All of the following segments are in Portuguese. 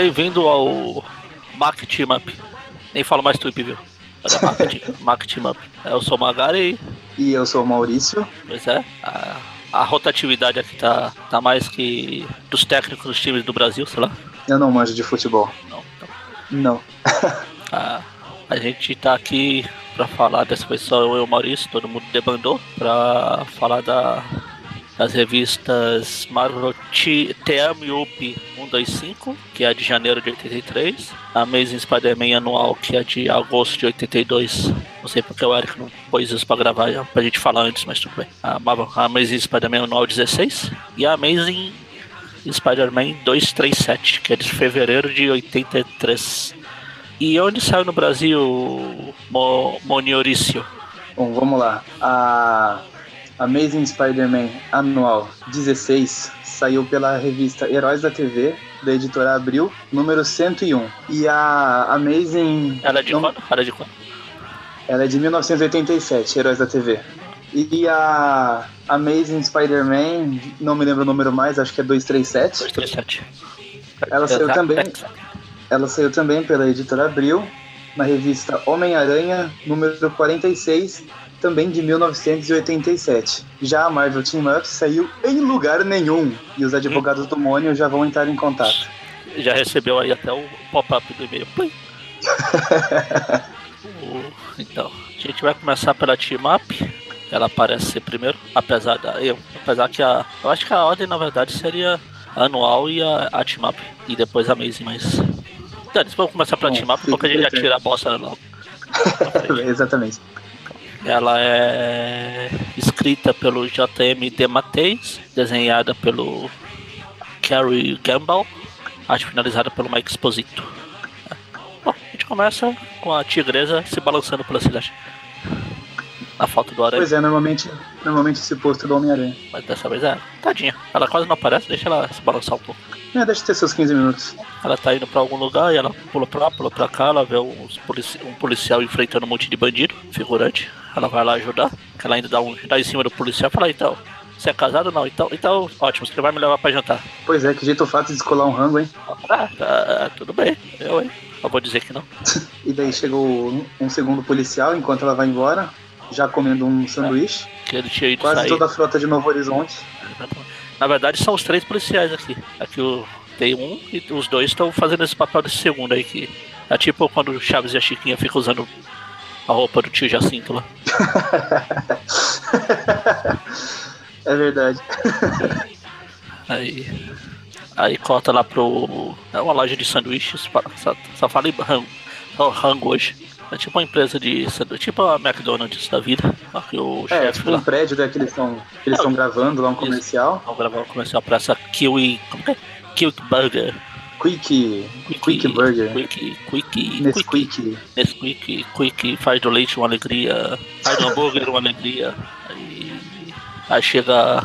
Bem-vindo ao Mac Team Up. Nem falo mais Tweep, viu? Olha, Mac, Team- Mac Team Up. Eu sou o Magari E eu sou o Maurício. Pois é, a, a rotatividade aqui tá, tá mais que dos técnicos dos times do Brasil, sei lá. Eu não manjo de futebol. Não, então, Não. a, a gente tá aqui pra falar, dessa vez só eu e o Maurício, todo mundo debandou, pra falar da, das revistas Marvel T- TM UP 125, que é a de janeiro de 83, a Amazing Spider-Man anual, que é de agosto de 82. Não sei porque o Eric não pôs isso pra gravar, já, pra gente falar antes, mas tudo bem. A, Marvel, a Amazing Spider-Man anual 16 e a Amazing Spider-Man 237, que é de fevereiro de 83. E onde saiu no Brasil Mo, Moniorício? Bom, vamos lá. A Amazing Spider-Man anual 16 saiu pela revista Heróis da TV, da editora Abril, número 101. E a Amazing. Ela é de não- quando? Ela é de quando? Ela é de 1987, Heróis da TV. E a Amazing Spider-Man, não me lembro o número mais, acho que é 237. 237. Ela saiu também. Ela saiu também pela editora Abril, na revista Homem-Aranha, número 46, também de 1987. Já a Marvel Team Up saiu em lugar nenhum, e os advogados do Mônio já vão entrar em contato. Já recebeu aí até o pop-up do e-mail. Então, a gente vai começar pela Team Up. Ela parece ser primeiro, apesar da. Eu, apesar que a. Eu acho que a ordem na verdade seria a anual e a, a Team Up. E depois a Amazing, mas. Então, vamos começar pela Bom, Team Up porque a gente já tira a bosta logo. Exatamente. Ela é escrita pelo J.M. DeMatteis, desenhada pelo Carrie Gamble, arte finalizada pelo Mike Exposito. Bom, a gente começa com a tigresa se balançando pela cidade. Na falta do aranha, Pois é, normalmente, normalmente esse posto do Homem-Aranha. mas dessa vez é tadinha. Ela quase não aparece, deixa ela se balançar um pouco. É, deixa ter seus 15 minutos. Ela tá indo pra algum lugar e ela pula pra lá, pula pra cá, ela vê uns polici- um policial enfrentando um monte de bandido, figurante. Ela vai lá ajudar, que ela ainda dá um dá em cima do policial e fala, então, você é casado ou não? Então, então, ótimo, você vai me levar pra jantar. Pois é, que jeito fácil de descolar um rango, hein? Ah, tá, tudo bem, eu, hein? Eu vou dizer que não. E daí chegou um, um segundo policial enquanto ela vai embora, já comendo um sanduíche. Que ele tinha ido Quase sair. toda a frota de Novo Horizonte. Na verdade, são os três policiais aqui. Aqui o, tem um e os dois estão fazendo esse papel desse segundo aí que. É tipo quando o Chaves e a Chiquinha ficam usando a roupa do tio Jacinto lá. é verdade. Aí. Aí corta lá pro. É uma loja de sanduíches. Só, só fala em rango, rango hoje. É tipo uma empresa de sanduíche, tipo a McDonald's da vida. Aqui o É, tipo lá. um prédio né, que eles estão eles estão gravando lá um comercial. Vamos gravar um comercial pra essa Kiwi. Como que é? Quick Burger. Quick, Quick Burger. Quick. Quick. Nesquik. Nesquik, Quick faz do leite uma alegria, faz do hambúrguer uma alegria. Aí, aí chega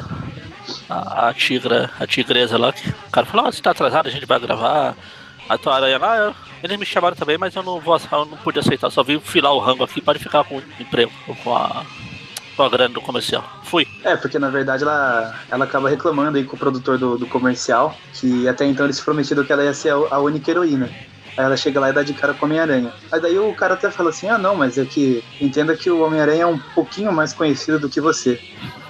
a, a tigra, a tigresa lá, que o cara fala, ah, você tá atrasado, a gente vai gravar. Aí tua aranha lá, eu- eles me chamaram também, mas eu não vou eu não pude aceitar, só vim filar o rango aqui, pode ficar com o emprego, com a, com a grana do comercial. Fui. É, porque na verdade ela, ela acaba reclamando aí com o produtor do, do comercial, que até então eles prometido que ela ia ser a, a única heroína. Aí ela chega lá e dá de cara com o Homem-Aranha. Aí daí o cara até fala assim: ah, não, mas é que entenda que o Homem-Aranha é um pouquinho mais conhecido do que você.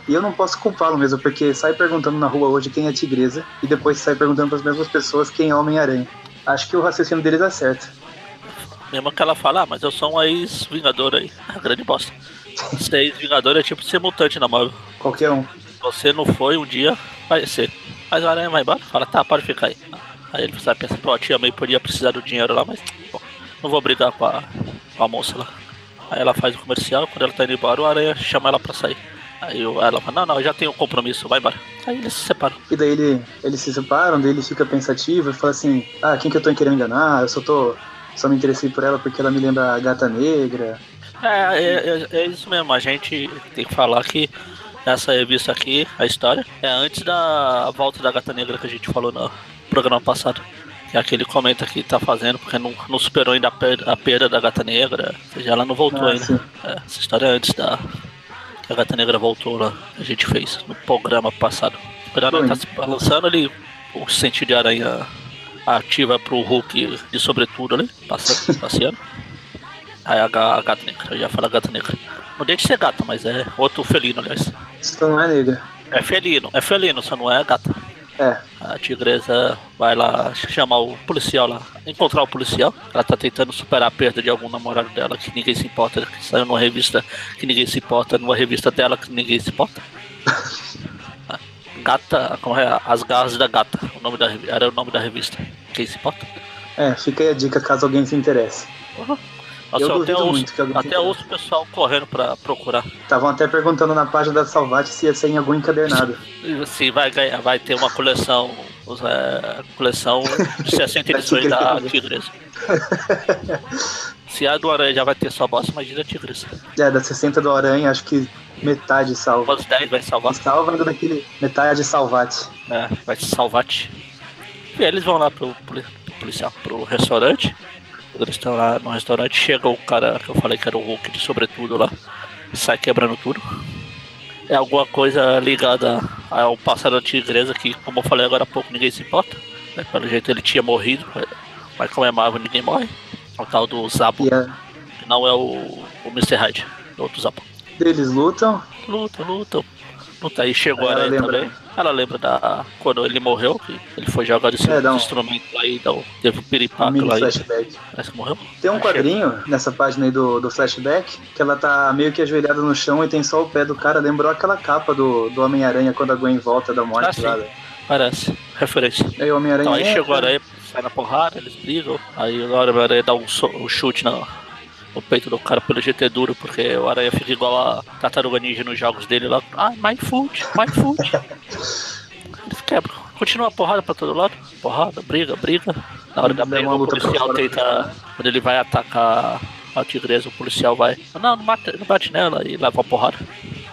E eu não posso culpá-lo mesmo, porque sai perguntando na rua hoje quem é Tigresa e depois sai perguntando para as mesmas pessoas quem é Homem-Aranha. Acho que o raciocínio deles é certo. Mesmo que ela fala, ah, mas eu sou um ex-vingador aí. Ah, grande bosta. Ser ex-vingador é tipo ser mutante na Marvel. Qualquer um. Você não foi um dia, vai ser. Mas o aranha vai embora, fala, tá, pode ficar aí. Aí ele sai pensando, pô, a tia May podia precisar do dinheiro lá, mas bom, não vou brigar com a, com a moça lá. Aí ela faz o comercial, quando ela tá indo embora, o aranha chama ela pra sair. Aí ela fala, não, não, eu já tenho um compromisso, vai embora. Aí eles se separam. E daí ele, eles se separam, daí ele fica pensativo e fala assim: Ah, quem que eu tô querendo enganar? Eu só tô. Só me interessei por ela porque ela me lembra a gata negra. É, é, é- é isso mesmo, a gente tem que falar que essa revista aqui, a história, é antes da volta da Gata Negra que a gente falou no programa passado. Que é aquele comenta que tá fazendo, porque não, não superou ainda a perda, a perda da Gata Negra. Ou seja, ela não voltou Ah, ainda. sim. É, essa história é antes da. Que a Gata Negra voltou lá, a gente fez no programa passado. Ela Bom, tá se balançando, ele. O sentido de aranha ativa pro Hulk de sobretudo ali, passeando. passeando. Aí a, a gata negra, eu já falo gata negra. Não deixa de ser gata, mas é outro felino, aliás. Isso não é negra. É felino, é felino, só não é gata. É. A tigresa vai lá chamar o policial lá, encontrar o policial. Ela tá tentando superar a perda de algum namorado dela que ninguém se importa, que saiu numa revista que ninguém se importa, numa revista dela que ninguém se importa. Gata, como é? As Garras da Gata, o nome da, era o nome da revista. Quem se importa? É, fica aí a dica caso alguém se interesse. Uhum. Nossa, eu até ouço, muito que alguém até ouço o pessoal correndo pra procurar. Estavam até perguntando na página da Salvati se ia ser em algum encadernado. Se vai ganhar, vai ter uma coleção, é, coleção de 60 edições da Tigresa. Se a do Aranha já vai ter só bosta, imagina a Tigresa. É, da 60 do Aranha, acho que metade salva. Umas 10 vai salvar. Salva ainda daquele metade Salvati. É, vai te salvar -te. E aí eles vão lá pro policial, pro restaurante. Quando eles estão lá no restaurante, chega o cara que eu falei que era o Hulk de sobretudo lá, e sai quebrando tudo. É alguma coisa ligada ao passado da tigresa que, como eu falei agora há pouco, ninguém se importa. né? Pelo jeito ele tinha morrido, mas como é Marvel ninguém morre. É o tal do Zabo, a, que não é o, o Mr. Hyde, é outro Zabo. eles lutam. Luta, luta. Luta aí, chegou Aí ela lembra. também. Ela lembra da. Quando ele morreu, que ele foi jogado esse É, um- instrumento lá e dá um- teve um Um piripaco mini lá flashback. parece que morreu. Tem um Aí quadrinho nessa página aí do, do flashback que ela tá meio que ajoelhada no chão e tem só o pé do cara. Lembrou aquela capa do, do Homem-Aranha quando a Gwen volta da Ah, morte sim. lá. né? Parece. Referência. Aí o Homem-Aranha. Então aí é, chegou a cara. aranha, sai na porrada, eles brigam. Aí o aranha dá um, so- um chute na, no peito do cara pelo é duro, porque o aranha fica igual a tartaruga ninja nos jogos dele lá. Ah, my foot, my foot. eles quebram. Continua a porrada pra todo lado. Porrada, briga, briga. Na hora da briga, uma o policial tenta. Quando ele vai atacar a tigresa, o policial vai. Não, não, mata, não bate nela e leva uma porrada.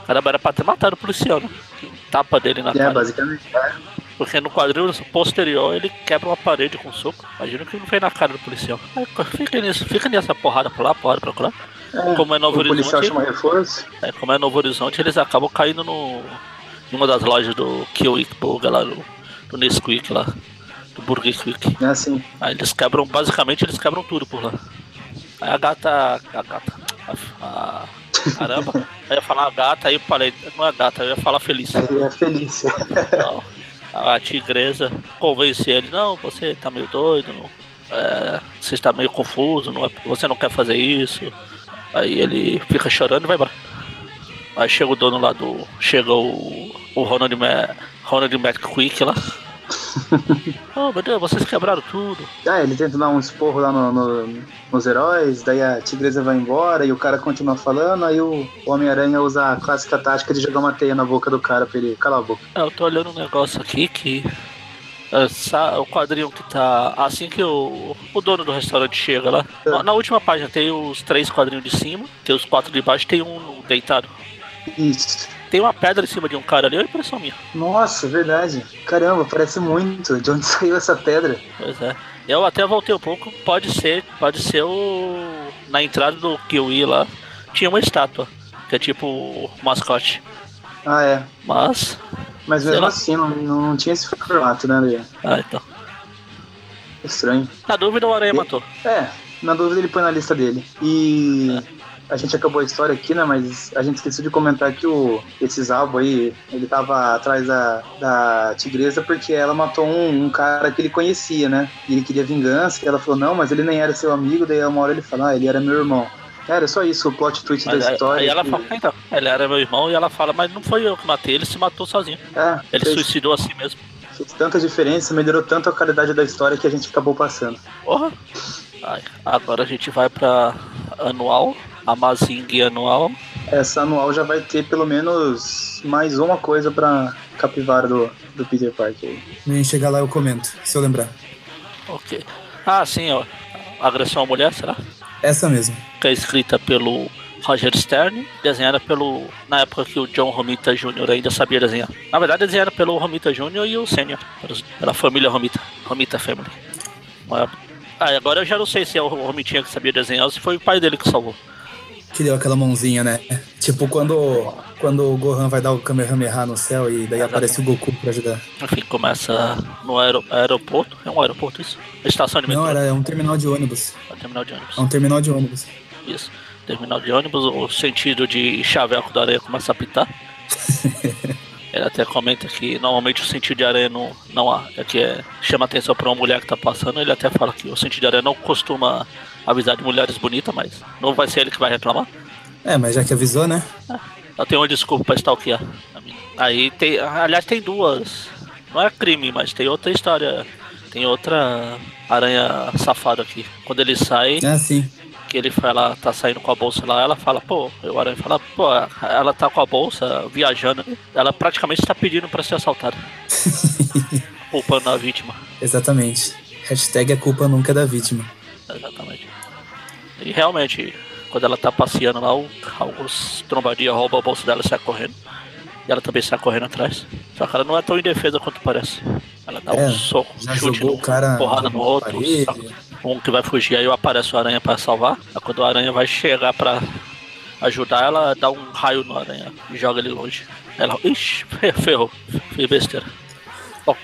Caramba, era pra ter matado o policial, né? Tapa dele na É, cara. basicamente. É. Porque no quadril posterior ele quebra uma parede com um soco. Imagina que não fez na cara do policial. Aí, fica, nisso, fica nessa porrada pra lá, porrada pra lá. É, Como é Novo Horizonte, é, como é Novo Horizonte, eles acabam caindo no. em uma das lojas do Kiwick Burger lá, do, do Nesquik lá. Do Burger Quick. É assim. Aí eles quebram, basicamente eles quebram tudo por lá. Aí a gata. A gata. A, a- caramba. Aí eu ia falar gata, aí eu falei, não é gata, eu ia falar feliz. É Felícia. Não. A tigresa convence ele, não, você tá meio doido, é, você está meio confuso, não é- você não quer fazer isso. Aí ele fica chorando e vai embora. Aí chega o dono lá do. Chega o. O Ronald, Ma, Ronald McQuick lá. oh meu Deus, vocês quebraram tudo. Ah, ele tenta dar um esporro lá no- no- nos heróis, daí a tigresa vai embora e o cara continua falando, aí o Homem-Aranha usa a clássica tática de jogar uma teia na boca do cara pra ele calar a boca. É, Eu tô olhando um negócio aqui que. essa- o quadrinho que tá. Assim que o, o dono do restaurante chega lá. Na, na última página tem os três quadrinhos de cima, tem os quatro de baixo, tem um deitado. Isso. Tem uma pedra em cima de um cara ali, olha a impressão minha. Nossa, verdade. Caramba, parece muito. De onde saiu essa pedra? Pois é. Eu até voltei um pouco, pode ser, pode ser o. Na entrada do Kiwi lá, tinha uma estátua, que é tipo o mascote. Ah, é. Mas. Mas mesmo lá. assim, não, não, tinha esse formato, né? Ah, então. Estranho. Na dúvida o Aranha E- matou. É, na dúvida ele põe na lista dele. E a gente acabou a história aqui, né? Mas a gente esqueceu de comentar que o, esse Zabo aí, ele tava atrás da, da tigresa porque ela matou um, um cara que ele conhecia, né? E ele queria vingança, e ela falou, não, mas ele nem era seu amigo, daí uma hora ele falou, ah, ele era meu irmão. Era só isso, o plot twist Mas da história. aí ela que- fala, então, ele era meu irmão e ela fala, mas não foi eu que matei, ele se matou sozinho. É, Ele fez, suicidou a si mesmo. fez tanta diferença, melhorou tanto a qualidade da história que a gente acabou passando. Porra! Ai, agora a gente vai pra anual, Amazing anual. Essa anual já vai ter pelo menos mais uma coisa pra capivara do, do Peter Parker. aí. Nem chegar lá eu comento, se eu lembrar. Ok. Ah, sim, ó. Agressão à mulher, será? Essa mesmo. Que é escrita pelo Roger Stern, desenhada pelo. Na época que o John Romita Jr. ainda sabia desenhar. Na verdade, desenhada pelo Romita Jr. e o Senior, pelos- pela família Romita. Romita Family. Ah, e agora eu já não sei se é o Romitinha que sabia desenhar ou se foi o pai dele que salvou. Que deu aquela mãozinha, né? Tipo quando Quando o Gohan vai dar o Kamehameha no céu e daí aparece o Goku pra ajudar. Enfim, começa no aero- aeroporto. É um aeroporto isso? Estação de metrô. Não, era é um terminal de ônibus. É um terminal de ônibus. É um terminal de ônibus. Isso. Terminal de ônibus, o sentido de chaveco da areia começa a apitar. Ele até comenta que normalmente o sentido de areia não, não há. É que é, chama atenção para uma mulher que tá passando. Ele até fala que o sentido de areia não costuma avisar de mulheres bonitas, mas não vai ser ele que vai reclamar. É, mas já que avisou, né? Eu tenho uma desculpa pra stalkear. Aí tem. Aliás, tem duas. Não é crime, mas tem outra história. Tem outra aranha safada aqui. Quando ele sai, Ah, sim. que ele fala, tá saindo com a bolsa lá, ela fala, pô, o aranha fala, pô, ela tá com a bolsa viajando. Ela praticamente está pedindo pra ser assaltada. Culpando a vítima. Exatamente. Hashtag a culpa nunca é da vítima. Exatamente. E realmente, quando ela tá passeando lá, o- alguns trombadinhos roubam a bolsa dela e sai correndo. E ela também sai correndo atrás. Só que ela não é tão indefesa quanto parece. Ela dá É, um soco, Já chute no, o cara porrada no outro. Um que vai fugir, aí aparece o aranha pra salvar. Aí quando o aranha vai chegar pra ajudar, ela dá um raio no aranha e joga ele longe. Ela, ixi, ferrou, fiz besteira.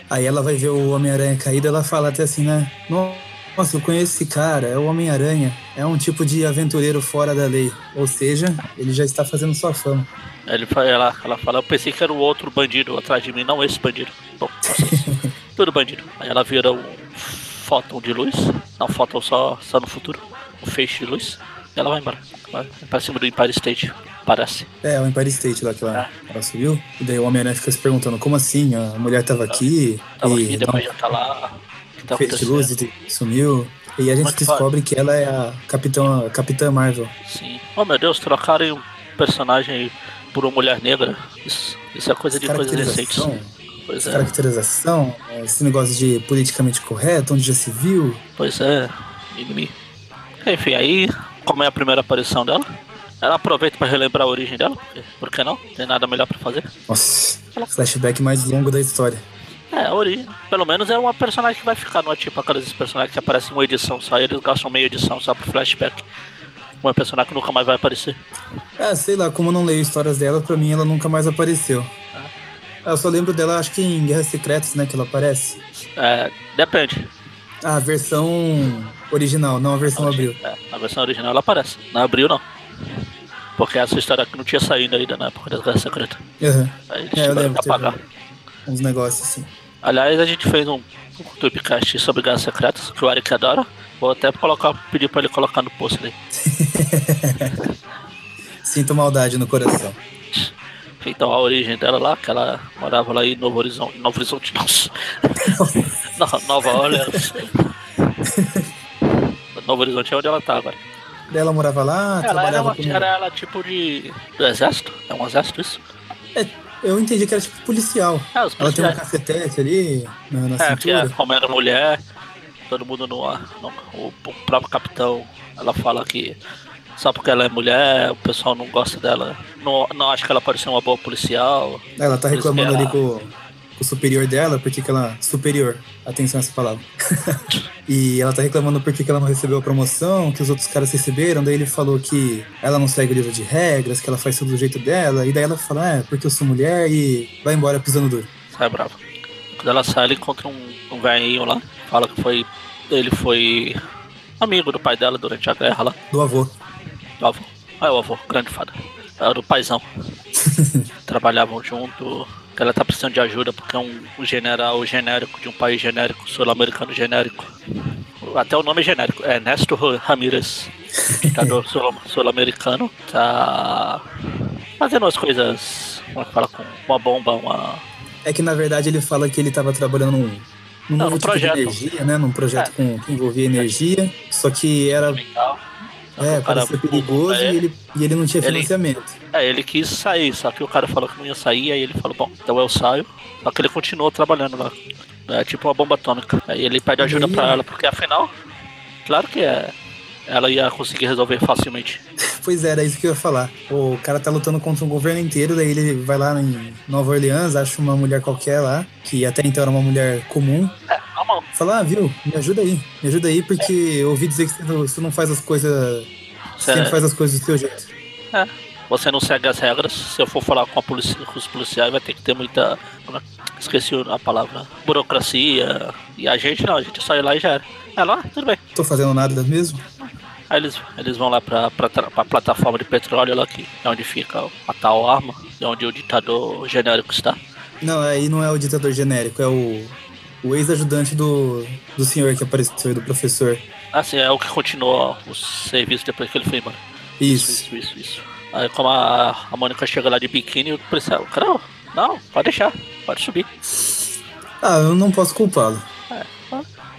Aí ela vai ver o Homem-Aranha caído ela fala até assim, né? Nossa, eu conheço esse cara, é o Homem-Aranha. É um tipo de aventureiro fora da lei. Ou seja, ele já está fazendo sua fama. Ele, fa- ela, ela fala, eu pensei que era o outro bandido atrás de mim, não esse bandido. Bom, nossa, tudo bandido. Aí ela vira um fóton de luz, não fóton só, só no futuro, um feixe de luz, e ela vai embora. Vai pra cima do Empire State, parece. É, o Empire State lá que ela, ela subiu. E daí o Homem-Aranha fica se perguntando, como assim? A mulher tava aqui Tava e aqui, depois já tá lá. Que tá sumiu. E a gente faz? descobre que ela é a Capitã, Capitã Marvel. Sim. Oh meu Deus, trocarem um personagem por uma mulher negra. Isso, isso é coisa de coisas recentes. Caracterização, Pois é, caracterização, esse negócio de politicamente correto, onde já se viu. pois é, mimimi. Enfim, aí, como é a primeira aparição dela, ela aproveita pra relembrar a origem dela, porque, por que não? Tem nada melhor pra fazer. Nossa, flashback mais longo da história. É, a origem. Pelo menos é uma personagem que vai ficar, não é tipo aqueles personagens que aparecem em uma edição só, eles gastam meia edição só pro flashback. Uma personagem que nunca mais vai aparecer. Ah, sei lá, como eu não leio histórias dela, pra mim ela nunca mais apareceu. Ah, Eu só lembro dela, acho que em Guerras Secretas, né, que ela aparece. É, depende. A versão original, não a versão abril. É, na versão original ela aparece. Na abril não. Porque essa história aqui não tinha saído ainda na época das Guerras Secretas. Aham. Aí eles É, eu tiveram lembro, que apagar. uns negócios assim. Aliás, a gente fez um, um sobre Guerras Secretas, que o Eric adora. Vou até colocar, pedir pra ele colocar no post ali. Sinto maldade no coração. Então a origem dela lá, que ela morava lá em Novo Horizonte. Novo Horizonte. No- Nova Orleans. Novo Horizonte é onde ela tá agora. Ela morava lá, Ela era, trabalhava uma, como... era ela tipo de. do exército? É um exército isso? É, eu entendi que era tipo policial. É, os Ela tem um cacetete ali na, na É, é, cintura. como era mulher, todo mundo no, no o, o próprio capitão, ela fala que só porque ela é mulher, o pessoal não gosta dela. Não, não acha que ela pode ser uma boa policial. Ela tá reclamando ela- ali com o superior dela, porque que ela. Superior, atenção a essa palavra. e ela tá reclamando porque que ela não recebeu a promoção, que os outros caras receberam. Daí ele falou que ela não segue o livro de regras, que ela faz tudo do jeito dela. E daí ela fala, é, porque eu sou mulher e vai embora pisando duro. Sai brava. Quando ela sai, ela encontra um, um velhinho lá, fala que foi. Ele foi amigo do pai dela durante a guerra lá. Do avô. Do avô. Ah, é o avô, grande fada. Era o paizão. Trabalhavam junto. Que Ela tá precisando de ajuda porque é um, um general genérico de um país genérico, sul-americano genérico. Até o nome é genérico, é Ernesto Ramírez, ditador sul- sul-americano, tá fazendo as coisas, como é que fala, com uma bomba, uma. É que na verdade ele fala que ele tava trabalhando num, num Não, novo num tipo projeto. de energia, né? Num projeto com, que envolvia energia. Só que era. É, O cara parecia perigoso é, e ele, e ele não tinha Ele- financiamento. É, ele quis sair, só que o cara falou que não ia sair, aí ele falou, bom, então eu saio. Só que ele continuou trabalhando lá. É tipo uma bomba atômica. Aí ele pede ajuda Aí- pra ela, porque afinal, claro que é. Ela ia conseguir resolver facilmente. Pois é, era isso que eu ia falar. O cara tá lutando contra um governo inteiro, daí ele vai lá em Nova Orleans, acha uma mulher qualquer lá, que até então era uma mulher comum. É, Fala, ah, viu, me ajuda aí, me ajuda aí, porque eu ouvi dizer que você não, você não faz as coisas. Você- Sempre faz as coisas do seu jeito. você não segue as regras. Se eu for falar com, a polícia, com os policiais, vai ter que ter muita. Esqueci a palavra. Burocracia. E a gente não, a gente sai lá e já era. Ela, ah, tudo bem. Tô fazendo nada mesmo? Aí eles, eles vão lá pra, pra, pra plataforma de petróleo lá que é onde fica a tal arma, e onde o ditador genérico está. Não, aí não é o ditador genérico, é o, o ex-ajudante do, do senhor que apareceu, do professor. Ah, sim, é o que continuou o serviço depois que ele foi embora. Isso. Isso, isso, isso. Aí como a, a Mônica chega lá de biquíni, o policial, cara, não, pode deixar, pode subir. Ah, eu não posso culpá-lo. É,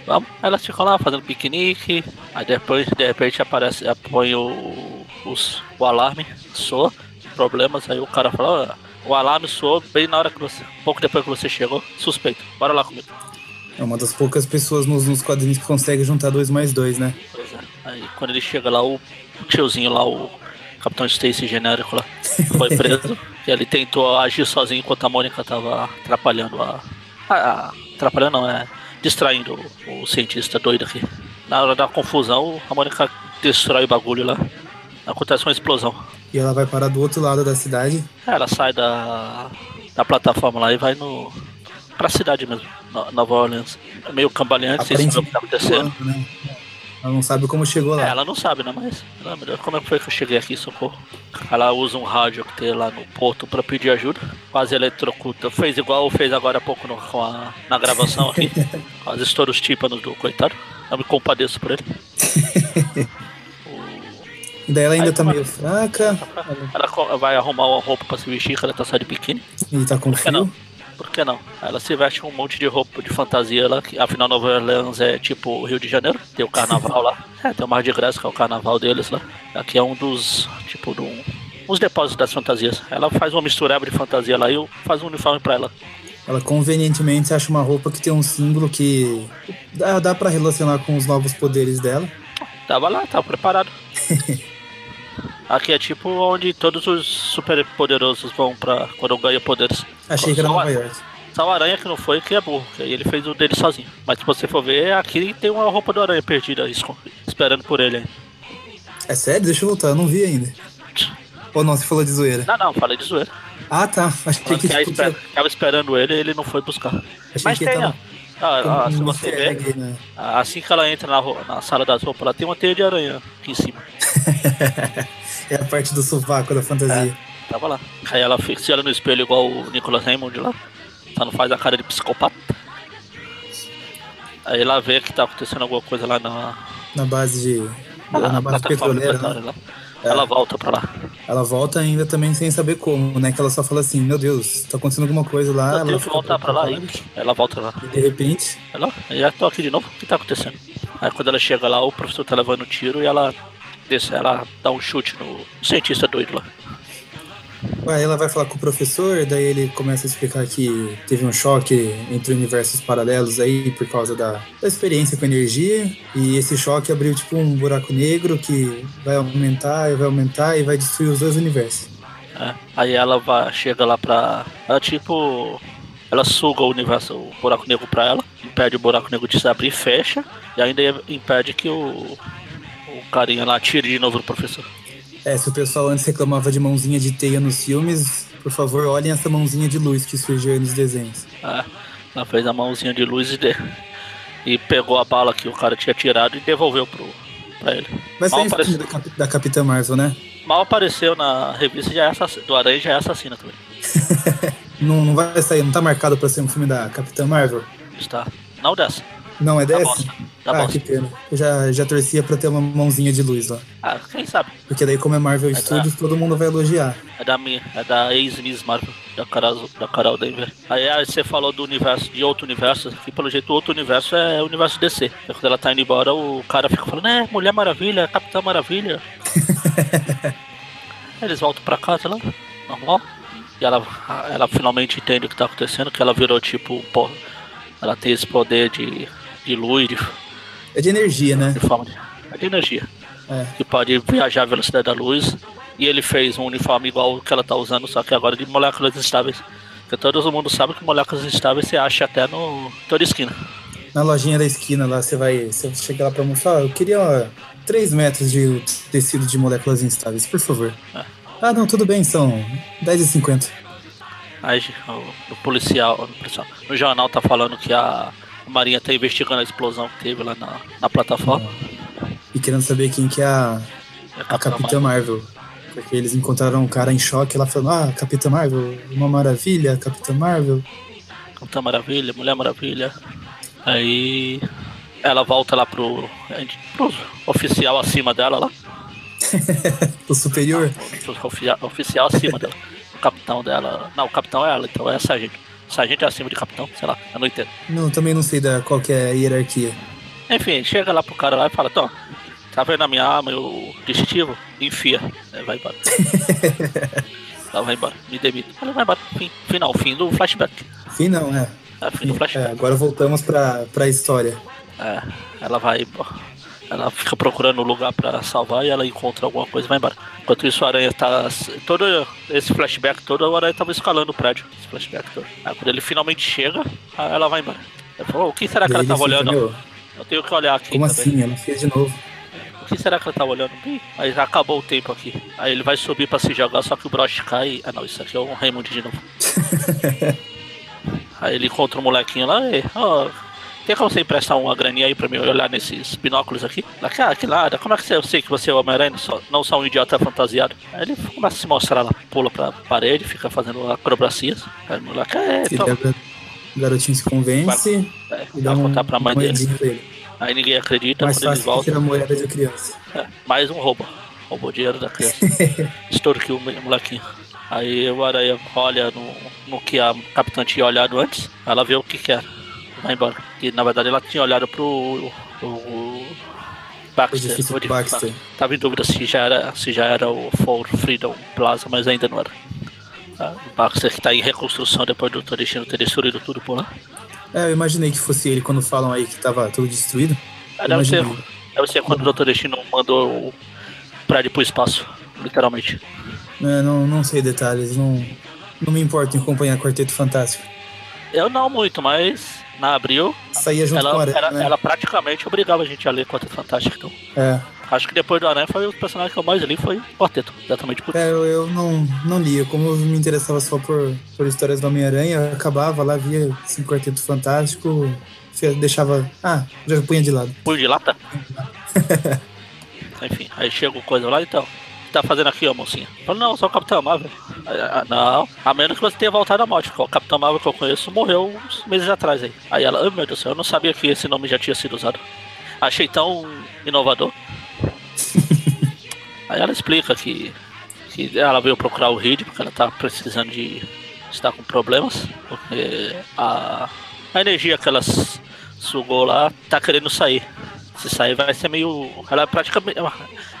vamos. Elas ficam lá fazendo piquenique, aí depois, de repente, aparece, põe o, os, o alarme, soa, problemas, aí o cara fala, o alarme soou bem na hora que você, pouco depois que você chegou, suspeito, bora lá comigo. É uma das poucas pessoas nos, nos quadrinhos que consegue juntar dois mais dois, né? Pois é. Aí quando ele chega lá, o tiozinho lá, o Capitão Stacy genérico lá, foi preso. e ele tentou agir sozinho enquanto a Mônica tava atrapalhando a. a atrapalhando não, é. distraindo o, o cientista doido aqui. Na hora da confusão, a Mônica destrói o bagulho lá. Acontece uma explosão. E ela vai parar do outro lado da cidade. Ela sai da, da plataforma lá e vai no. pra cidade mesmo, Nova Orleans. É meio cambaleante, sem saber o que tá acontecendo. Né? Ela não sabe como chegou lá. É, ela não sabe, né? Mas. Ah, meu Deus, como é que foi que eu cheguei aqui, socorro? Ela usa um rádio que tem lá no porto pra pedir ajuda. Quase eletrocuta. Fez igual fez agora há pouco no- a, na gravação aqui. Quase estoura os tímpanos do coitado. Eu me compadeço por ele. Daí ela ainda Aí tá é? meio fraca. Ela co- vai arrumar uma roupa pra se vestir, que ela tá só de biquíni. E tá com que não? Por que não? Ela se veste com um monte de roupa de fantasia lá, que afinal Nova Orleans é tipo Rio de Janeiro, tem o carnaval lá. É, tem o Mar de Graça, que é o carnaval deles lá. Aqui é um dos, tipo, do, uns depósitos das fantasias. Ela faz uma mistureba de fantasia lá e eu- faz um uniforme pra ela. Ela convenientemente acha uma roupa que tem um símbolo que dá, dá para relacionar com os novos poderes dela. Tava lá, tava preparado. Aqui é tipo onde todos os super poderosos vão pra quando ganham poderes. Achei que era Nova York. Só o Aranha que não foi, que é burro. Que ele fez o dele sozinho. Mas se você for ver, aqui tem uma roupa do Aranha perdida, esperando por ele ainda. É sério? Deixa eu voltar, eu não vi ainda. Ou não, você falou de zoeira. Não, não, falei de zoeira. Ah, tá. Achei que, Que aí tipo, esper- tinha- tava esperando ele ele não foi buscar. achei Mas que tem, tava ó. Ah, ah, se você ver, né? assim que ela entra na, na sala das roupas, ela tem uma teia de aranha aqui em cima. É a parte do sovaco da fantasia. Tava lá. Aí ela fica, se olha no espelho igual o Nicholas Raymond lá. Só não faz a cara de psicopata. Aí ela vê que tá acontecendo alguma coisa lá na, Na base de. na, na base petroleira, né? lá. Ela volta pra lá. Ela volta ainda também sem saber como, né? Que ela só fala assim, meu Deus, tá acontecendo alguma coisa lá. Eu ela tenho que voltar pra lá preocupada. ainda. Ela volta lá. E de repente, Ela, já tô aqui de novo, o que tá acontecendo? Aí quando ela chega lá, o professor tá levando tiro e ela desce, ela dá um chute no cientista doido lá. Aí ela vai falar com o professor, daí ele começa a explicar que teve um choque entre universos paralelos aí por causa da, da experiência com energia. E esse choque abriu tipo um buraco negro que vai aumentar e vai aumentar e vai destruir os dois universos. É. Aí ela vai, chega lá pra. Ela tipo. Ela suga o universo, o buraco negro pra ela, impede o buraco negro de se abrir e fecha, e ainda impede que o. Carinha lá atire de novo no professor. É, se o pessoal antes reclamava de mãozinha de teia nos filmes, por favor, olhem essa mãozinha de luz que surgiu aí nos desenhos. É. Ela fez a mãozinha de luz e, de... e pegou a bala que o cara tinha tirado e devolveu pro... pra ele. Vai Mal um filme parecido. da, Cap- da Capitã Marvel, né? Mal apareceu na revista já é assassina, do Aranha já é assassina também. Não, não vai sair, não tá marcado pra ser um filme da Capitã Marvel? Está. Não dessa. Não, é Da dessa? Da ah, que pena. Eu já, já torcia pra ter uma mãozinha de luz lá. Ah, quem sabe? Porque daí, como é Marvel tá. Studios, todo mundo vai elogiar. É da minha, é da ex-Miss Marvel, da Carol, da Carol Denver. Aí, aí você falou do universo, de outro universo, que pelo jeito outro universo é o universo DC. E quando ela tá indo embora, o cara fica falando, é, Mulher Maravilha, Capitã Maravilha. Eles voltam pra casa lá, normal. E ela, ela finalmente entende o que tá acontecendo, que ela virou tipo, ela tem esse poder de, de luz, de, É de energia, né? de forma de, é de energia É. que pode viajar à velocidade da luz. E ele fez um uniforme igual o que ela tá usando, só que agora de moléculas instáveis. Porque todo mundo sabe que moléculas instáveis você acha até no toda esquina. Na lojinha da esquina lá, você vai. Você chega lá pra mostrar, eu queria ó, 3 metros de tecido de moléculas instáveis, por favor. Ah, não, tudo bem, são 10h50. Aí o, o policial, o policial, no jornal tá falando que a Marinha tá investigando a explosão que teve lá na, na plataforma. E querendo saber quem que é a, É a Capitã Marvel. Porque eles encontraram um cara em choque lá falando, ah, Capitã Marvel, uma maravilha, Capitã Marvel. Capitã Maravilha, Mulher Maravilha. Aí ela volta lá pro, pro oficial acima dela lá. o superior. Pro ofi- oficial acima dela. O capitão dela. Não, o capitão é ela, então é sargento. Sargento é acima de capitão, sei lá, eu não entendo. Não, também não sei da qual que é a hierarquia. Enfim, chega lá pro cara lá e fala, Tom, tá vendo a minha arma e o distintivo? Enfia. Aí vai embora. Ela vai embora, me demito. Ela vai embora. Fim, final, fim do flashback. Fim não, é. É, fim do É, flashback. agora voltamos pra, pra história. É, ela vai. Ela fica procurando um lugar pra salvar e ela encontra alguma coisa e vai embora. Enquanto isso, a aranha tá. Todo esse flashback todo, a aranha tava escalando o prédio. Esse flashback todo. Aí quando ele finalmente chega, ela vai embora. Ela falou, o que será que ela tava olhando? "Meu, Eu tenho que olhar aqui como também. assim? Ela fez de novo. O que será que ela tava olhando? Ih, Aí já acabou o tempo aqui. Aí ele vai subir pra se jogar, só que o broche cai. Ah não, isso aqui é o Raymond de novo. aí ele encontra um molequinho lá e. ó, tem como você emprestar uma graninha aí pra mim olhar nesses binóculos aqui? Ela, ah, que nada, como é que eu sei que você é o Homem-Aranha, não só- um idiota fantasiado? Aí ele começa a se mostrar lá, pula pra parede, fica fazendo acrobacias. Aí o moleque, é, Ele o garotinho se convence É, e dá vai um, contar pra mãe dele. ele. Aí ninguém acredita, Mais quando eles fácil que voltam. tirar a moeda de criança. É, mais um roubo. Roubou dinheiro da criança. Extorquiu o molequinho. Aí o Aranha olha no, no que a capitã tinha olhado antes, ela vê o que que era. Vai embora. E na verdade ela tinha olhado pro. o, o Baxter. o Baxter. Tava em dúvida se já era, se já era o For Freedom Plaza, mas ainda não era. Ah, O Baxter que tá em reconstrução depois do Destino ter destruído tudo por lá. É, eu imaginei que fosse ele quando falam aí que tava tudo destruído. Ah, Deve ser, deve ser quando o Dr. Destino mandou o prédio pro espaço, literalmente. É, não, não sei detalhes, não, não me importo em acompanhar Quarteto Fantástico. Eu não muito, mas na abril Saía junto com a ela, Aranha, ela, né? ela praticamente obrigava a gente a ler Quarteto Fantástico. Então, É, acho que depois do Aranha foi o personagem que eu mais li foi Quarteto, exatamente por é, eu, eu não, não lia. Como eu me interessava só por, por histórias do Homem-Aranha, acabava lá, via assim, Quarteto Fantástico, deixava. Ah, já punha de lado. punho de lata. Enfim, aí chega o coisa lá, então. Tá fazendo aqui, ó, mocinha? Eu falo, não, sou o Capitão Marvel. Ah, Não, a menos que você tenha voltado à morte, porque o Capitão Marvel que eu conheço morreu uns meses atrás aí. Aí ela, oh, meu Deus do céu, eu não sabia que esse nome já tinha sido usado. Achei tão inovador. aí ela explica que, que ela veio procurar o Reed porque ela tá precisando de estar com problemas. Porque a, a energia que ela sugou lá tá querendo sair. Se sair vai ser meio. Ela é praticamente.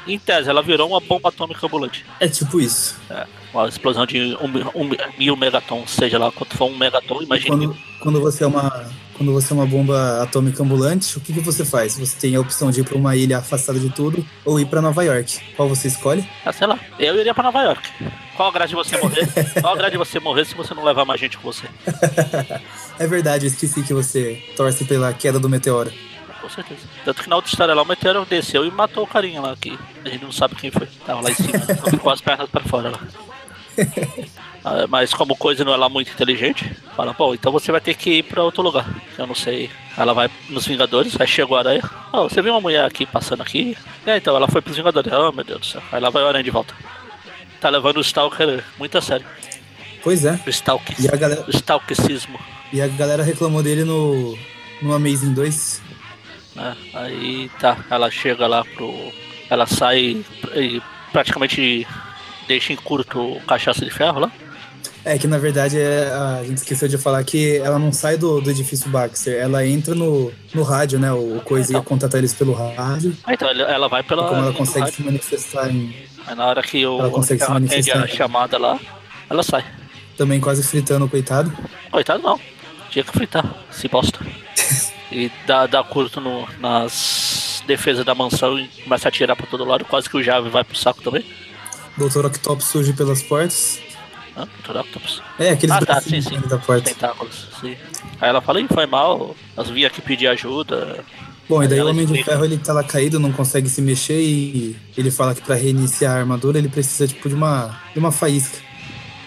Em tese, ela virou uma bomba atômica ambulante. É tipo isso. É, uma explosão de um, um mi- mil megatons, seja lá quanto for um megaton, imagine mil. Quando, quando você é uma. Quando você é uma bomba atômica ambulante, o que, que você faz? Você tem a opção de ir para uma ilha afastada de tudo ou ir para Nova York. Qual você escolhe? Ah, sei lá, eu iria pra Nova York. Qual a graça de você morrer? Qual a graça de você morrer se você não levar mais gente com você? É verdade, eu esqueci que você torce pela queda do meteoro. Com certeza. Tanto que na outra história lá, o meteoro desceu e matou o carinha lá, que a gente não sabe quem foi. Tava lá em cima, com as pernas pra fora lá. Ah, Mas como coisa não é lá muito inteligente, fala, bom, então você vai ter que ir pra outro lugar. Eu não sei. Ela vai nos Vingadores, aí chegou a Aranha. Oh, você viu uma mulher aqui passando aqui? É, então ela foi pros Vingadores. Oh meu Deus do céu. Aí lá vai o Aranha de volta. Tá levando o Stalker muito a sério. Pois é. O Stalker. E a galera, O e a galera reclamou dele no, no Amazing 2. Né? Aí tá, ela chega lá pro. Ela sai e praticamente deixa em curto o cachaça de ferro lá. É que na verdade é, a gente esqueceu de falar que ela não sai do, do edifício Baxter, ela entra no, no rádio, né? O coisa ia contatar eles pelo rádio. Aí, então ela, vai pela. como ela consegue se manifestar em, Aí na hora que o ela consegue se ela manifestar. a chamada lá, ela sai. também quase fritando coitado. Coitado não. Tinha que fritar, se bosta. E dá, dá curto no- nas defesas da mansão e começa a atirar pra todo lado, quase que o Jave vai pro saco também. Doutor Octopus surge pelas portas. Hã? Doutor Octopus. É, aqueles Ah, tá, sim, sim. da porta. Tentáculos, sim. Aí ela fala, Ih, foi mal, elas vinham aqui pedir ajuda. Bom, e daí o Homem de. Ferro ele tá lá caído, não consegue se mexer e ele fala que pra reiniciar a armadura ele precisa tipo de uma, de uma faísca.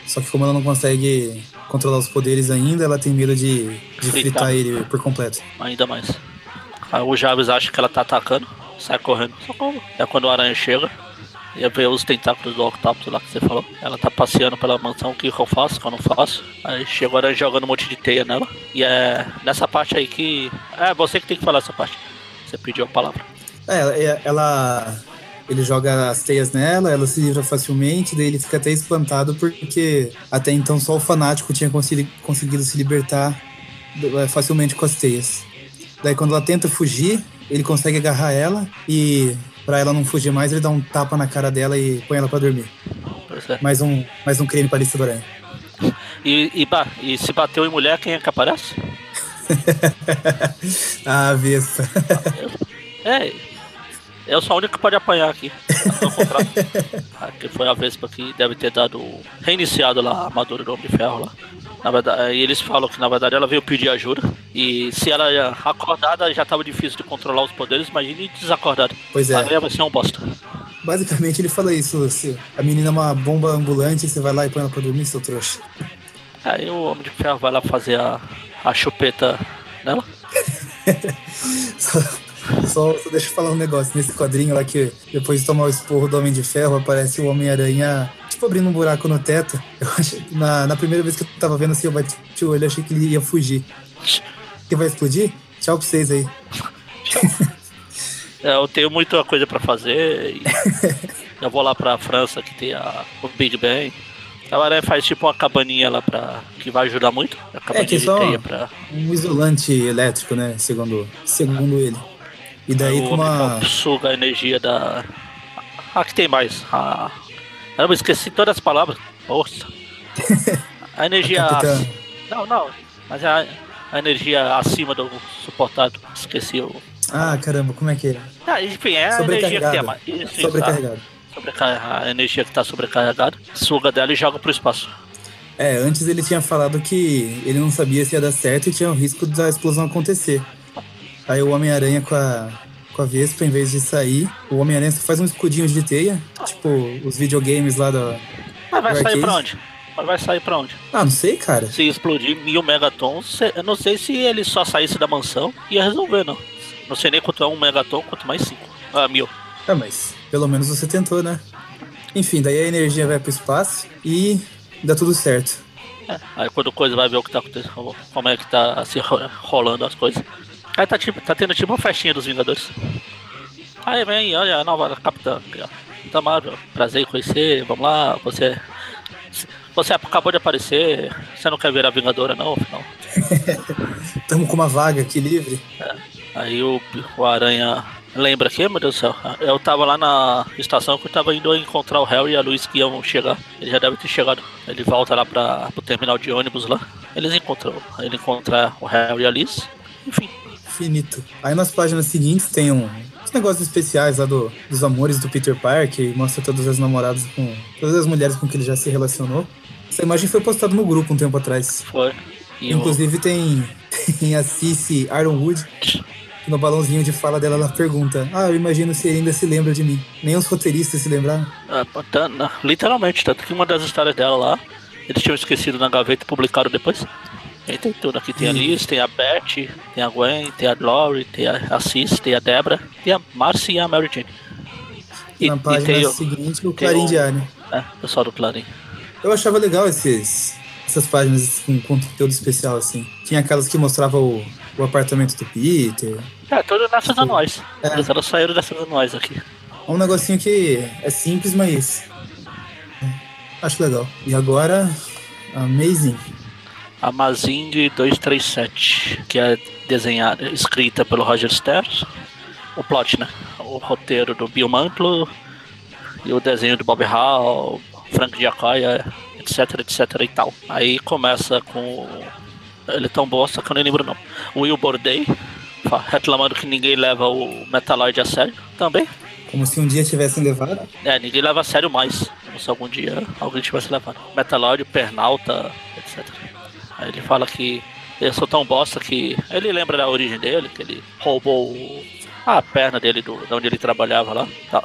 Só que como ela não consegue controlar os poderes ainda, ela tem medo de, de Fritar. fritar ele por completo. Ainda mais. Aí o Jarvis acha que ela tá atacando, sai correndo. Socorro. É quando o aranha chega. E vê os tentáculos do Octopus lá que você falou. Ela tá passeando pela mansão, o que que eu faço, o que eu não faço. Aí chega o aranha jogando um monte de teia nela. E é nessa parte aí que. É você que tem que falar essa parte. Você pediu a palavra. É, ela, ela- ele joga as teias nela, ela se livra facilmente, daí ele fica até espantado porque até então só o fanático tinha consegui- conseguido se libertar é, facilmente com as teias. Daí quando ela tenta fugir, ele consegue agarrar ela e pra ela não fugir mais, ele dá um tapa na cara dela e põe ela pra dormir. É. Mais um, mais um crime pra lista do aranha. E, e, e se bateu em mulher, quem é que aparece? ah, besta. É. Eu sou o único que pode apanhar aqui. Que foi a Vespa que deve ter dado. reiniciado lá a armadura do Homem de Ferro lá. Na verdade, eles falam que na verdade ela veio pedir ajuda. E se ela ia acordada já tava difícil de controlar os poderes, imagine desacordada. Pois é. A Leia vai ser um bosta. Basicamente ele fala isso. se a menina é uma bomba ambulante, você vai lá e põe ela pra dormir, seu trouxa. Aí o Homem de Ferro vai lá fazer a, a chupeta nela. Só, só, deixa eu falar um negócio. Nesse quadrinho lá que depois de tomar o esporro do Homem de Ferro, aparece o Homem-Aranha, tipo, abrindo um buraco no teto. Eu achei, na, na primeira vez que eu tava vendo assim, eu bati o olho, achei que ele ia fugir. Que vai explodir? Tchau pra vocês aí. É, Eu tenho muita coisa pra fazer. E eu vou lá pra França que tem a, o Big Bang. A Aranha faz tipo uma cabaninha lá pra. que vai ajudar muito. Cabaninha que de só- pra. Um isolante elétrico, né? Segundo, segundo ele. E daí Aí o com uma. suga a energia da. Ah, que tem mais. A... Eu esqueci todas as palavras. Nossa. A energia. Capitã. Não, não. Mas a, a energia acima do suportado. Esqueci o. Ah, caramba, como é que é? Ah, enfim, é a energia que tem a mais. Isso, isso, Sobrecarregado. a, a energia que tá sobrecarregada. Suga dela e joga pro espaço. É, antes ele tinha falado que ele não sabia se ia dar certo e tinha o risco da explosão acontecer. Aí o Homem-Aranha com a, com a Vespa, em vez de sair, o Homem-Aranha só faz um escudinho de teia, tipo os videogames lá da. Mas vai sair pra onde? Mas vai sair pra onde? Ah, não sei, cara. Se explodir mil megatons, eu não sei se ele só saísse da mansão ia resolver, não. Não sei nem quanto é um megaton, quanto mais cinco. Ah, mil. Ah, mas pelo menos você tentou, né? Enfim, daí a energia vai pro espaço e dá tudo certo. É, aí quando coisa vai ver o que tá acontecendo, como é que tá se ro- rolando as coisas. Aí tá, tipo, tá tendo tipo uma festinha dos Vingadores. Aí vem, olha a nova capitã. aqui. Capitã Marvel, prazer em conhecer, vamos lá, você. Você acabou de aparecer, você não quer virar Vingadora não, afinal. Tamo com uma vaga aqui livre. Aí o, o Aranha lembra aqui, meu Deus do céu. Eu tava lá na estação que eu tava indo encontrar o Harry e a Luiz que iam chegar. Ele já deve ter chegado. Ele volta lá pra, pro terminal de ônibus lá. Eles encontram. Ele encontra o Harry e a Liz. Enfim. Finito. Aí nas páginas seguintes tem um, uns negócios especiais lá do, dos amores do Peter Parker, e mostra todas as namoradas com. todas as mulheres com que ele já se relacionou. Essa imagem foi postada no grupo um tempo atrás. Foi. E Inclusive tem, tem a Cici Ironwood, que no balãozinho de fala dela ela pergunta: Ah, eu imagino se ele ainda se lembra de mim. Nem os roteiristas se lembraram. é, tá- literalmente, tanto que uma das histórias dela lá, eles tinham esquecido na gaveta e publicaram depois. Aí tem tudo. Aqui tem a. Liz, tem a Beth, tem a Gwen, tem a Lori, tem a, Cis, tem a Debra, tem a Marcy e a Mary Jane. E, na e página tem o, seguinte, o tem Clarim Diário. é, pessoal do Clarim. Eu achava legal esses, essas páginas com conteúdo especial, assim. Tinha aquelas que mostravam o, o apartamento do Peter. É, tudo nessas anuais. É. Eles elas saíram dessas anuais aqui. É um negocinho que é simples, mas. é, Acho legal. E agora, Amazing. A Mazing 237, que é desenhada, escrita pelo Roger Stern. O plot, né? O roteiro do Bill Mantlo e o desenho do Bob Hall, Frank Giacoia, etc, etc e tal. Aí começa com. Ele é tão bosta que eu nem lembro não. O Will Borday, fa- reclamando que ninguém leva o Metaloid a sério. Também. Como se um dia tivessem levado. É, ninguém leva a sério mais. Como se algum dia alguém tivesse levado. Metaloid, Pernalta, etc. Aí ele fala que Ele só tão bosta que. Ele lembra da origem dele, que ele roubou o- a perna dele do, de onde ele trabalhava lá. Tá.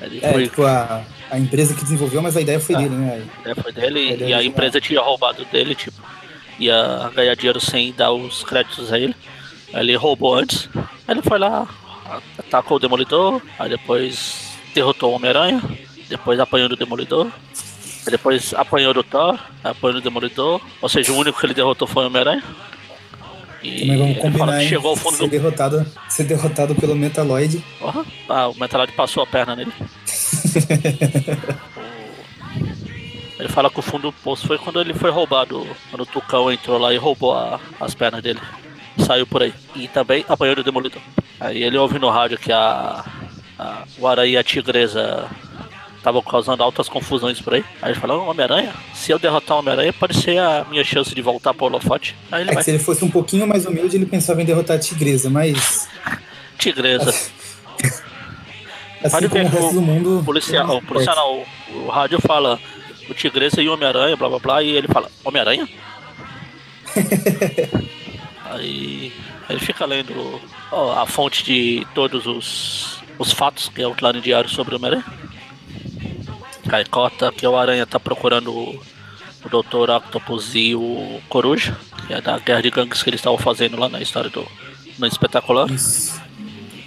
Ele É, foi, tipo, a, a empresa que desenvolveu, mas a ideia foi Ah. dele, né? a ideia foi dele Ele é e a empresa tinha roubado dele, tipo, ia ganhar dinheiro sem dar os créditos a ele. Aí Ele roubou antes. Aí ele foi lá, atacou o Demolidor, aí depois derrotou o Homem-Aranha, depois apanhou do Demolidor, depois apanhou do Thor, apanhou do Demolidor, ou seja, o único que ele derrotou foi o Homem-Aranha. E Também vamos combinar, chegou ao fundo ser do. derrotado, ser derrotado pelo Metaloid. Porra, ah, o Metalad passou a perna nele. Ele fala que o fundo do poço foi quando ele foi roubado. Quando o Tucão entrou lá e roubou a- as pernas dele. Saiu por aí. E também apanhou do Demolidor. Aí ele ouve no rádio que a, a o Aranha e a Tigresa estavam causando altas confusões por aí. Aí ele fala, "Ô, Homem-Aranha, se eu derrotar o Homem-Aranha, pode ser a minha chance de voltar pro holofote. Aí ele É vai. se ele fosse um pouquinho mais humilde, ele pensava em derrotar a Tigresa, mas Tigresa. assim Pode como ver o que resto do mundo. Policial, o policial não, o, o rádio fala o Tigresa e o Homem-Aranha, blá blá blá, e ele fala, Homem-Aranha? Aí ele fica lendo ó, a fonte de todos os, os fatos, que é o claro diário sobre o Homem-Aranha. Aí cota que o Aranha tá procurando o, o Dr. Octopus e o Coruja, que é da guerra de gangues que eles estavam fazendo lá na história do no espetacular. Isso.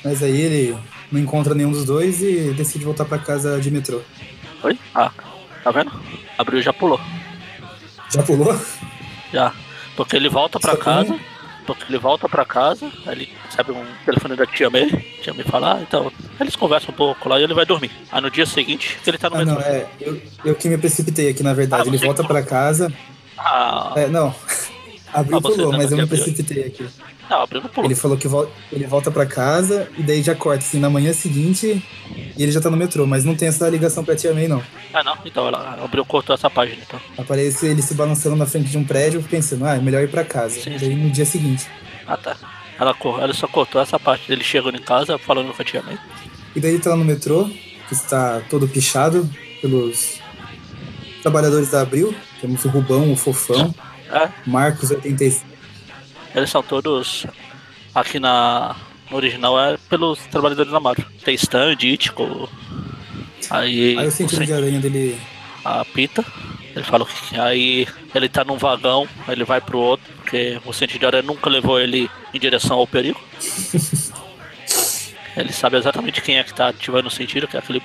Mas aí ele não encontra nenhum dos dois e decide voltar pra casa de metrô. Oi? Ah, tá vendo? Abriu e já pulou. Já pulou? Já. Porque ele volta pra Só tem- casa. Porque ele volta pra casa, aí ele recebe um telefone da tia May. Tia May fala, ah, então. Aí eles conversam um pouco lá e ele vai dormir. Aí no dia seguinte, ele tá no Ah, metrô. não, é. Eu, eu que me precipitei aqui, na verdade. Ah, ele volta pra casa. Ah, É, não. Abriu Ah, pulou, mas eu abriu. precipitei aqui. não, abriu no pulo. Ele falou que vol- ele volta pra casa e daí já corta, assim, na manhã seguinte e ele já tá no metrô, mas não tem essa ligação pra Tia May, não. Ah, não, então ela abriu, cortou essa página, então. Aparece ele se balançando na frente de um prédio, pensando, ah, é melhor ir pra casa. Sim, E daí no dia seguinte. Ah, tá. Ela, ela só cortou essa parte dele chegando em casa falando com a tia May. E daí ele tá lá no metrô, que está todo pichado pelos trabalhadores da Abril. Temos o Rubão, o Fofão, É, Marcos 86. eles são todos. Aqui na. No original é pelos trabalhadores da Marvel. Tem Stan, Dítico. Aí. Aí o sentido Sen- de aranha dele. a Pita. Ele fala que aí ele tá num vagão, aí ele vai pro outro, porque o sentido de aranha nunca levou ele em direção ao perigo. ele sabe exatamente quem é que tá ativando o sentido, que é aquele.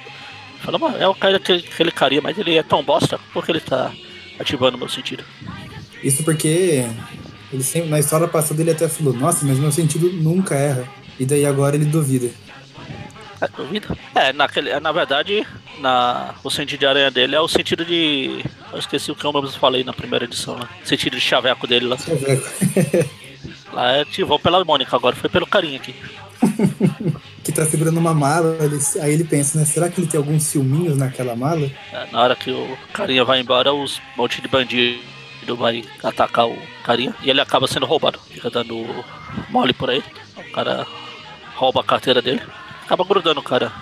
Fala, mano, é o cara aquele, aquele carinha, mas ele é tão bosta, porque ele tá ativando o meu sentido. Isso porque ele sempre, na história passada ele até falou, nossa, mas meu sentido nunca erra. E daí agora ele duvida. É, duvida? É, naquele, na verdade, na, o sentido de aranha dele é o sentido de. Eu esqueci o que eu mesmo falei na primeira edição lá. Sentido de chaveco dele lá. Chaveco. Lá é ativou pela Mônica, agora foi pelo carinha aqui. que tá segurando uma mala, ele- aí ele pensa, né? Será que ele tem alguns ciúminhos naquela mala? É, na hora que o carinha vai embora, os monte de bandido vai atacar o carinha e ele acaba sendo roubado. Fica dando mole por aí. O cara rouba a carteira dele, acaba grudando o cara.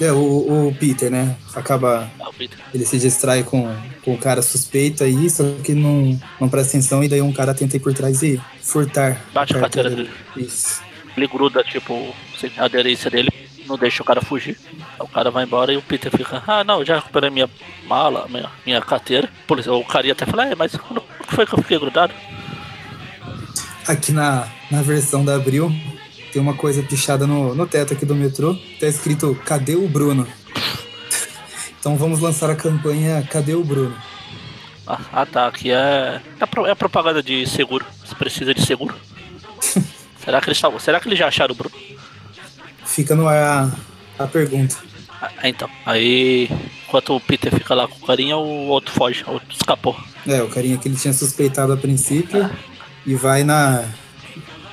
É, o, o Peter, né? Acaba. É o Peter. Ele se distrai com, com o cara suspeito aí, só que não, não presta atenção e daí um cara tenta ir por trás e furtar. Bate a carteira dele. Isso. Ele gruda, tipo, a aderência dele, não deixa o cara fugir. O cara vai embora e o Peter fica, ah não, já recuperei minha mala, minha, minha carteira. O cara ia até falar, é, mas quando que foi que eu fiquei grudado? Aqui na, na versão da Abril tem uma coisa pichada no, no teto aqui do metrô. Tá escrito Cadê o Bruno? então vamos lançar a campanha Cadê o Bruno? Ah, ah, tá, aqui é, é, é propaganda de seguro. Você precisa de seguro. será, que eles será que eles já acharam o Bruno? Fica no ar a, a pergunta. Ah, então, aí enquanto o Peter fica lá com o carinha, o outro foge, o outro escapou. É, o carinha que ele tinha suspeitado a princípio e vai na.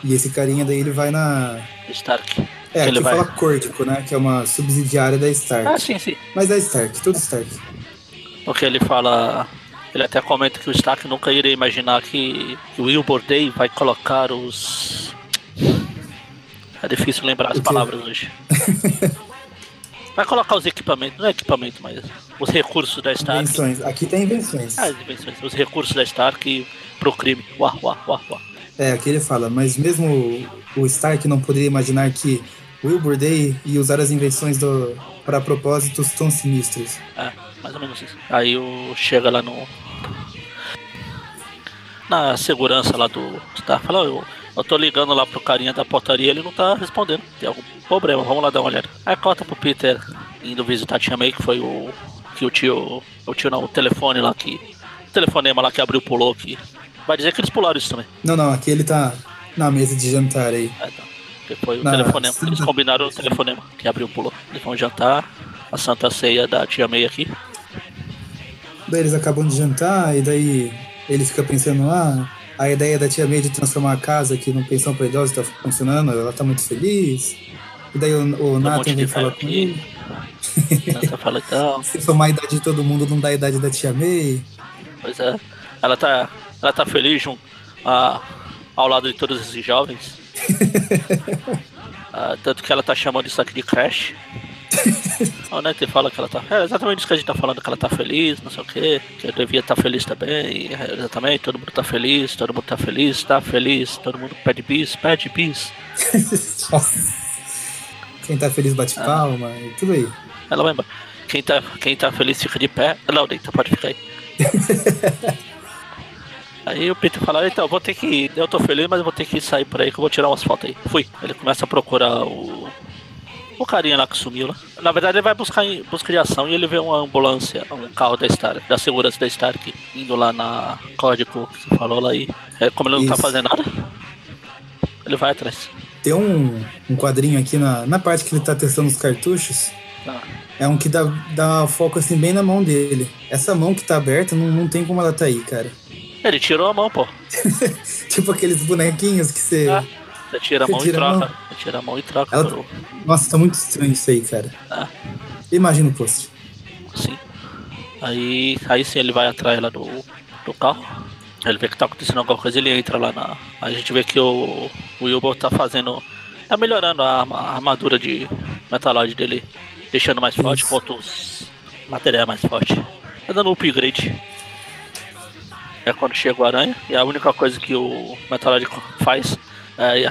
E esse carinha daí ele vai na. Stark. É, ele aqui vai. fala Córtico, né? Que é uma subsidiária da Stark. Ah, sim, sim. Mas é Stark, tudo Stark. Porque ele fala. Ele até comenta que o Stark nunca iria imaginar que, que o Wilbur Day vai colocar os. É difícil lembrar as palavras hoje. Vai colocar os equipamentos, não é equipamento, mas os recursos da Stark. Invenções. Aqui tem invenções. Ah, as invenções, os recursos da Stark pro crime. Uá, uá, uá, uá. É, aqui ele fala, mas mesmo o, Stark não poderia imaginar que Wilbur Day ia usar as invenções do, para propósitos tão sinistros. É, mais ou menos isso. Aí o, chega lá no. Na segurança lá do. Tá, fala, eu, eu tô ligando lá pro carinha da portaria, ele não tá respondendo. Tem algum problema, vamos lá dar uma olhada. Aí corta pro Peter indo visitar a Tia May, que foi o. Que o tio. O tio não, o telefone lá que. O telefonema lá que abriu pulou que. Vai dizer que eles pularam isso também. Não, não, aqui ele tá na mesa de jantar aí. É, tá. Que foi o Na- telefonema. Eles combinaram o telefonema que abriu pulou. Eles vão jantar. A Santa Ceia da Tia May aqui. Daí eles acabam de jantar e daí ele fica pensando, ah, a ideia da tia May de transformar a casa aqui num pensão pra idosos tá funcionando, ela tá muito feliz. E daí o, o um Nathan velho falar com ele. fala então. Se somar a idade de todo mundo, não dá a idade da tia May. Pois é. Ela tá, ela tá feliz jun- a- ao lado de todos esses jovens. Ah, tanto que ela tá chamando isso aqui de crash. O Nettie fala que ela tá. É exatamente isso que a gente tá falando, que ela tá feliz, não sei o quê. Que eu devia estar feliz também. é, exatamente, todo mundo tá feliz, todo mundo tá feliz, tá feliz, todo mundo pede bis, pede bis. Quem tá feliz bate palma e tudo aí. Ela vai embora. Quem tá, quem tá feliz fica de pé. Não, deita, pode ficar aí. Aí o Peter fala, então, vou ter que ir. Eu tô feliz, mas eu vou ter que sair por aí que eu vou tirar umas fotos aí. Fui. Ele começa a procurar o. O carinha lá que sumiu lá. Na verdade, ele vai buscar em busca de ação e ele vê uma ambulância, um carro da Stark, da segurança da Stark, indo lá na código que você falou lá aí. É, como ele não tá Isso. fazendo nada, ele vai atrás. Tem um, um quadrinho aqui na, na parte que ele tá testando os cartuchos. Ah, É um que dá, dá foco assim bem na mão dele. Essa mão que tá aberta, não, não tem como ela tá aí, cara. Ele tirou a mão, pô. Tipo aqueles bonequinhos que você. Ah, Você tira a mão e tira a troca. mão? Você tira a mão e troca. Ela- por- Nossa, tá muito estranho isso aí, cara. Ah. Imagina o post. Sim. Aí, aí sim ele vai atrás lá do, do carro. Ele vê que tá acontecendo alguma coisa, ele entra lá na. A gente vê que o, o Wilbur tá fazendo. tá melhorando a, a armadura de Metaloid dele, deixando mais forte, Isso. enquanto os materiais mais forte. Tá dando um upgrade. É quando chega o aranha, e a única coisa que o Metaloid faz é,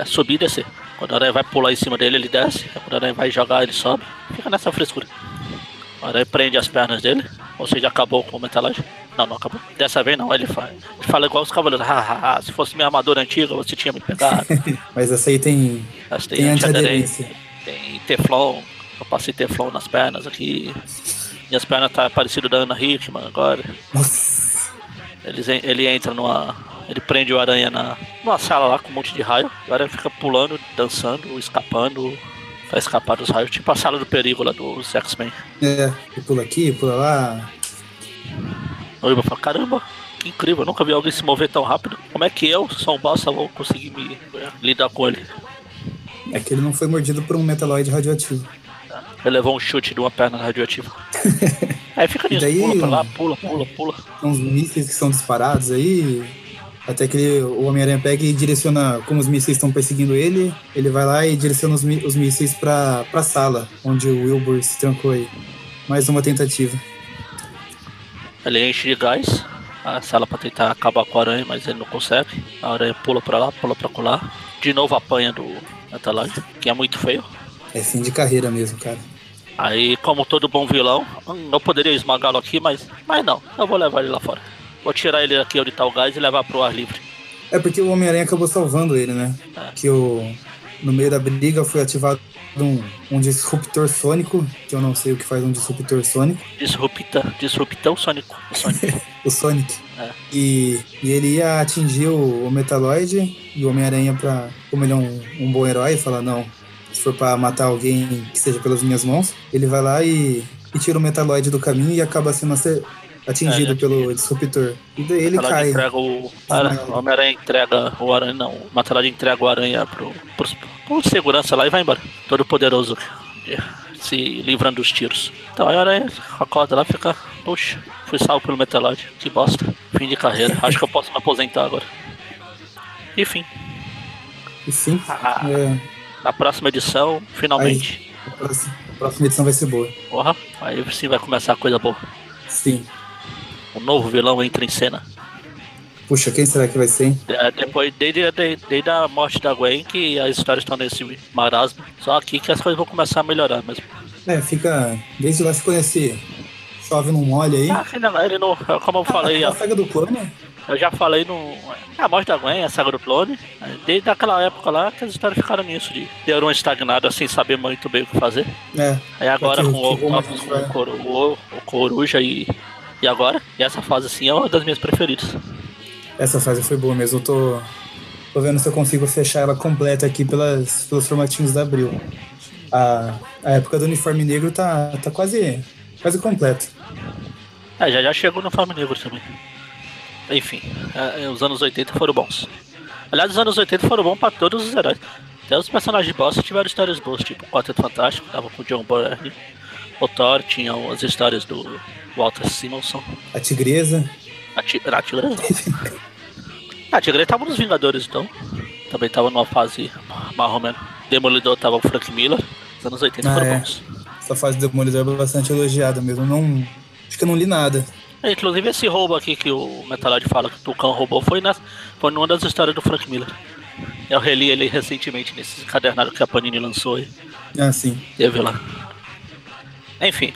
é subir e descer. Quando o aranha vai pular em cima dele, ele desce. Quando o aranha vai jogar, ele sobe. Fica nessa frescura. O aranha prende as pernas dele, ou seja, acabou com o Metaloid. Não, não acabou. Dessa vez não, ele fala, ele fala igual os cavaleiros. Se fosse minha armadura antiga, você tinha me pegado. Mas essa aí tem. Mas tem, Tem antiaderência, tem Teflon. Eu passei Teflon nas pernas aqui. Minhas pernas tá parecido da Ana Hickman agora. Nossa. Eles, ele entra numa. Ele prende o aranha na, numa sala lá com um monte de raio. O aranha fica pulando, dançando, escapando. Vai escapar dos raios, tipo a sala do perigo lá dos X-Men. É, pula aqui, pula lá. O Iba fala, caramba, que incrível, eu nunca vi alguém se mover tão rápido. Como é que eu, só um bosta, vou conseguir me é, lidar com ele? É que ele não foi mordido por um metaloide radioativo. Ele levou um chute de uma perna radioativa. Aí fica nisso, daí, pula pra lá, pula, pula, pula. São uns mísseis que são disparados aí. Até que ele- o Homem-Aranha pega e direciona, como os mísseis estão perseguindo ele, ele vai lá e direciona os, os mísseis pra, pra sala, onde o Wilbur se trancou aí. Mais uma tentativa. Ele enche de gás a sala pra tentar acabar com a aranha, mas ele não consegue. A aranha pula pra lá, pula pra colar. De novo apanha do Metaloid, que é muito feio. É fim de carreira mesmo, cara. Aí, como todo bom vilão, eu poderia esmagá-lo aqui, mas, mas não, eu vou levar ele lá fora. Vou tirar ele aqui onde tá o gás e levar pro ar livre. É porque o Homem-Aranha acabou salvando ele, né? É. Que o, no meio da briga foi ativado um, um disruptor sônico, que eu não sei o que faz um disruptor sônico. Disrupta, disruptão sônico. sônico. o Sonic. É. E, e ele ia atingir o, o Metaloid e o Homem-Aranha, pra, como ele é um, um bom herói, fala: não, se for pra matar alguém que seja pelas minhas mãos, ele vai lá e, e tira o Metaloid do caminho e acaba sendo atingido É, pelo disruptor. E daí ele cai. entrega o. Ara- O Homem-Aranha entrega o aranha. Não, o Metaloid entrega o aranha pro, pros, pro segurança lá e vai embora. Todo poderoso. Se livrando dos tiros. Então aí o aranha acorda lá e fica. Puxa, fui salvo pelo Metaloid. Que bosta. Fim de carreira. Acho que eu posso me aposentar agora. Enfim, Enfim, Ah. é, na próxima edição, finalmente. a, próxima, a próxima edição vai ser boa. Porra, aí sim vai começar a coisa boa. Sim. Um novo vilão entra em cena. Puxa, quem será que vai ser, hein? É, depois, desde, desde, desde a morte da Gwen, que as histórias estão nesse marasmo. Só aqui que as coisas vão começar a melhorar mesmo. É, fica. Desde lá ficou nesse. Chove não molha aí. Ah, ainda- ele não, como eu falei, a ó, saga do clone? eu já falei no. A morte da Gwen, a saga do clone. Desde aquela época lá que as histórias ficaram nisso, de ter uma estagnada sem saber muito bem o que fazer. É. Aí agora Que- com, o, que a com, o, vai? Coru- o- o Coruja e. E agora? E essa fase assim é uma das minhas preferidas. Essa fase foi boa mesmo. Eu tô. Tô vendo se eu consigo fechar ela completa aqui pelas, pelos formatinhos da Abril. A, a época do uniforme negro tá, tá quase, quase completa. É, já já chegou no Fome Negro também. Enfim, é, os anos 80 foram bons. Aliás, os anos 80 foram bons pra todos os heróis. Até os personagens de boss tiveram histórias boas, tipo o Quarteto Fantástico, tava com o John Byrne. O Thor tinha as histórias do Walter Simonson. A tigresa. A, ti a Tigresa? a Tigresa tava nos Vingadores, então. Também tava numa fase menos. Demolidor tava o Frank Miller. Os anos 80 Ah, foram é. bons. Essa fase do Demolidor é bastante elogiada mesmo. Não, acho que eu não li nada. É, inclusive esse roubo aqui que o Metalord fala que o Tucão roubou foi, na, foi numa das histórias do Frank Miller. Eu reli ele recentemente nesse encadernado que a Panini lançou aí. Ah, sim. Teve lá. Enfim,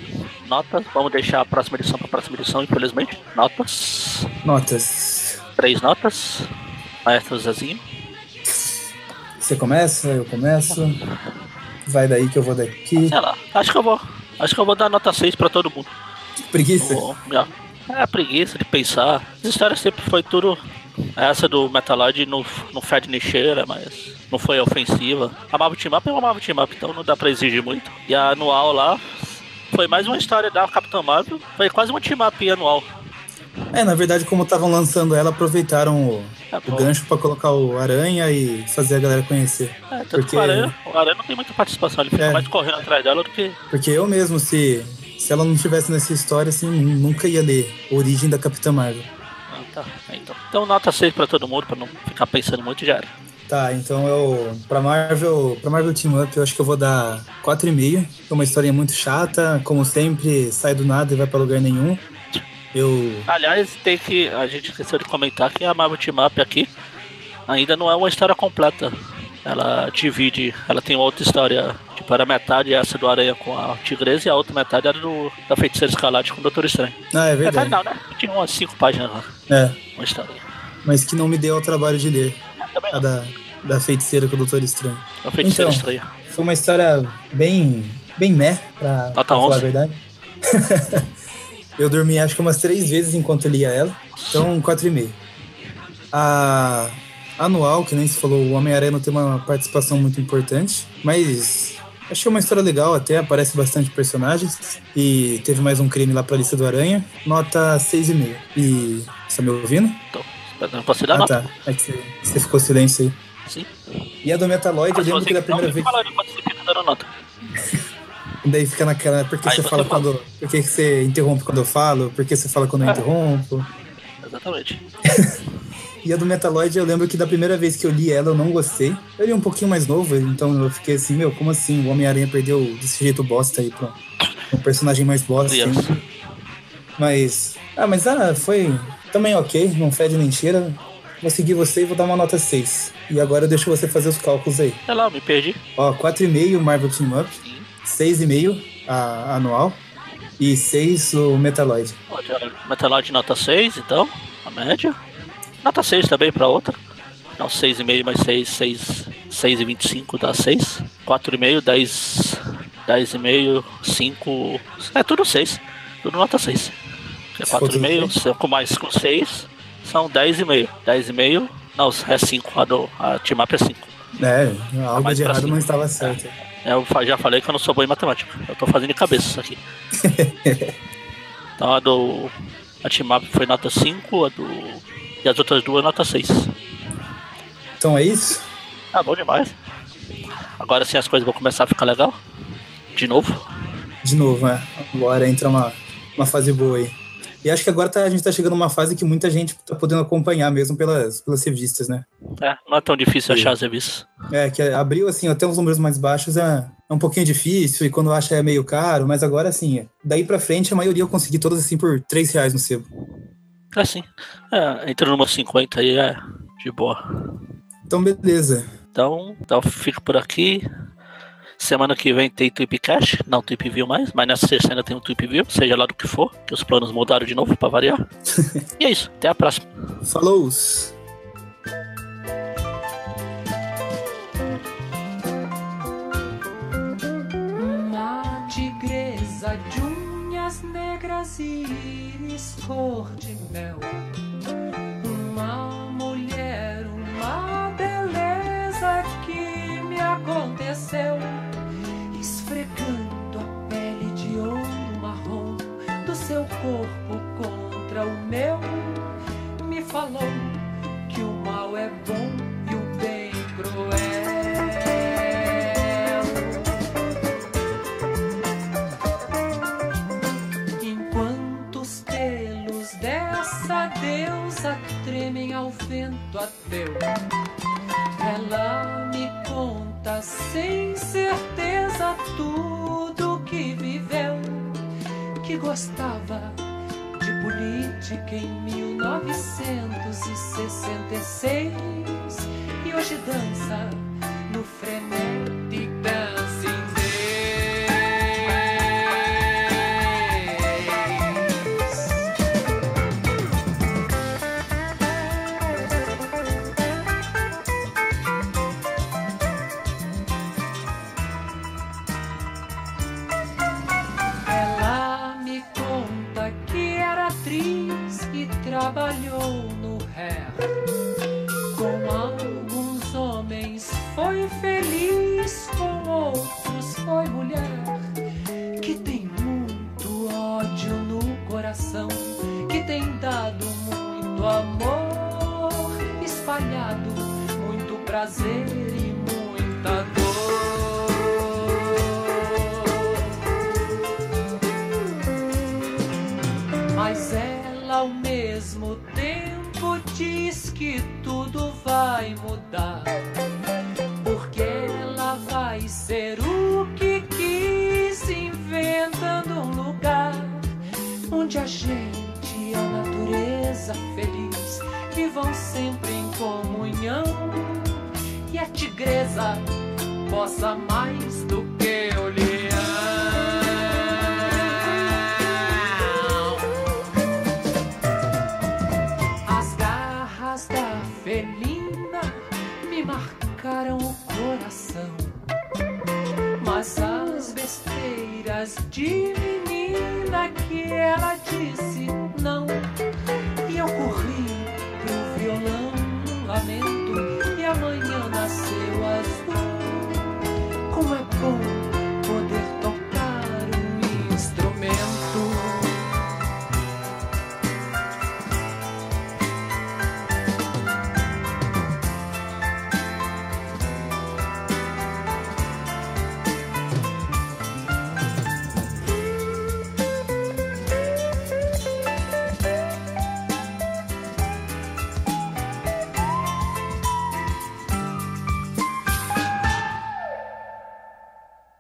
notas. Vamos deixar a próxima edição para a próxima edição, infelizmente. Notas. Notas. Três notas. Maestro Zezinho. Você começa, eu começo. Vai daí que eu vou daqui. Sei lá, acho que eu vou. Acho que eu vou dar nota 6 pra todo mundo. Preguiça. Vou- É a preguiça de pensar. As histórias sempre foi tudo. Essa do Metaloid não, não fede nem cheira, mas não foi ofensiva. A Marvel Team Up é uma Marvel Team Up, então não dá pra exigir muito. E a anual lá foi mais uma história da Capitã Marvel. Foi quase uma Team Up anual. É, na verdade, como estavam lançando ela, aproveitaram o, É, o gancho pra colocar o Aranha e fazer a galera conhecer. É, tanto Porque- que o Aranha, o Aranha não tem muita participação, ele fica É. mais correndo atrás dela do que. Porque eu mesmo, se, se ela não tivesse nessa história, assim, nunca ia ler Origem da Capitã Marvel. Ah, tá. Então, então nota 6 pra todo mundo, pra não ficar pensando muito já era. Tá, então eu. Pra Marvel. Pra Marvel Team Up, eu acho que eu vou dar 4,5. É uma historinha muito chata, como sempre, sai do nada e vai pra lugar nenhum. Eu. Aliás, tem que. A gente esqueceu de comentar que a Marvel Team Up aqui ainda não é uma história completa. Ela divide. Ela tem outra história. Tipo, era metade essa do Aranha com a Tigresa e a outra metade era do, da Feiticeira Escarlate com o Doutor Estranho. Ah, é Metade verdade. não, né? Tinha umas 5 páginas lá. É, Uma história. mas que não me deu o trabalho de ler. Também A da, da feiticeira com o Doutor Estranho. A Feiticeira Então. Estranha. Foi uma história bem. bem meh, pra, Nota pra falar 11. a verdade. eu dormi acho que umas três vezes enquanto eu lia ela. Então, 4,5. A anual, que nem se falou, o Homem-Aranha não tem uma participação muito importante, mas achei uma história legal até, aparece bastante personagens. E teve mais um crime lá pra lista do Aranha. Nota 6,5. E. Você tá me ouvindo? Então, não posso dar Ah, nota. tá. É que você, você ficou silêncio aí. Sim. E a do Metaloid, eu lembro que da primeira me vez. enquanto você fica dando nota. Daí fica naquela, por que Aí você fala fala. quando. Por que você interrompe quando eu falo? Por que você fala quando eu É. interrompo? Exatamente. E a do Metaloid, eu lembro que da primeira vez que eu li ela, eu não gostei. Eu li um pouquinho mais novo, então eu fiquei assim, meu, como assim? O Homem-Aranha perdeu desse jeito bosta aí pra um personagem mais bosta Criança. ainda. Mas. Ah, mas ah, foi também ok, não fede nem cheira. Vou seguir você e vou dar uma nota 6. E agora eu deixo você fazer os cálculos aí. Sei lá, me perdi. Ó, 4,5 Marvel Team Up, 6,5 a anual e 6 o Metaloid. Metaloid nota 6, então, a média. Nota 6 também pra outra. Não, 6,5 mais 6, 6, 6,25 dá 6. 4,5, 10, 10,5, 5. É tudo 6. Tudo nota 6. É Se for tudo 4,5, 5 mais com 6 são 10,5. 10,5, não, é 5. A, do, a Team Up é 5. É, algo mais de errado não estava certo. Eu fa- já falei que eu não sou bom em matemática. Eu tô fazendo de cabeça isso aqui. então a do. A Team Up foi nota 5, a do. E as outras duas nota 6. Então é isso? Ah, bom demais. Agora sim as coisas vão começar a ficar legal. De novo. De novo, né? Agora entra uma, uma fase boa aí. E acho que agora tá, a gente está chegando numa fase que muita gente está podendo acompanhar mesmo pelas, pelas revistas, né? É, não é tão difícil e, achar as revistas. É, que abriu, assim, até os números mais baixos é, é um pouquinho difícil, e quando acha é meio caro, mas agora, assim, daí para frente a maioria eu consegui todas, assim, por 3 reais no sebo. Ah, sim. É, entra numa 50 aí, é de boa. Então, beleza. Então, então fico por aqui. Semana que vem tem Trip Cash, não Trip View mais, mas nessa sexta ainda tem um Trip View, seja lá do que for, que os planos mudaram de novo para variar. e é isso, até a próxima. Falou! Uma tigresa de unhas negras e íris cor de mel. Uma mulher, uma beleza que me aconteceu. vento ateu. Ela me conta sem certeza tudo que viveu, que gostava de política em 1966 e hoje dança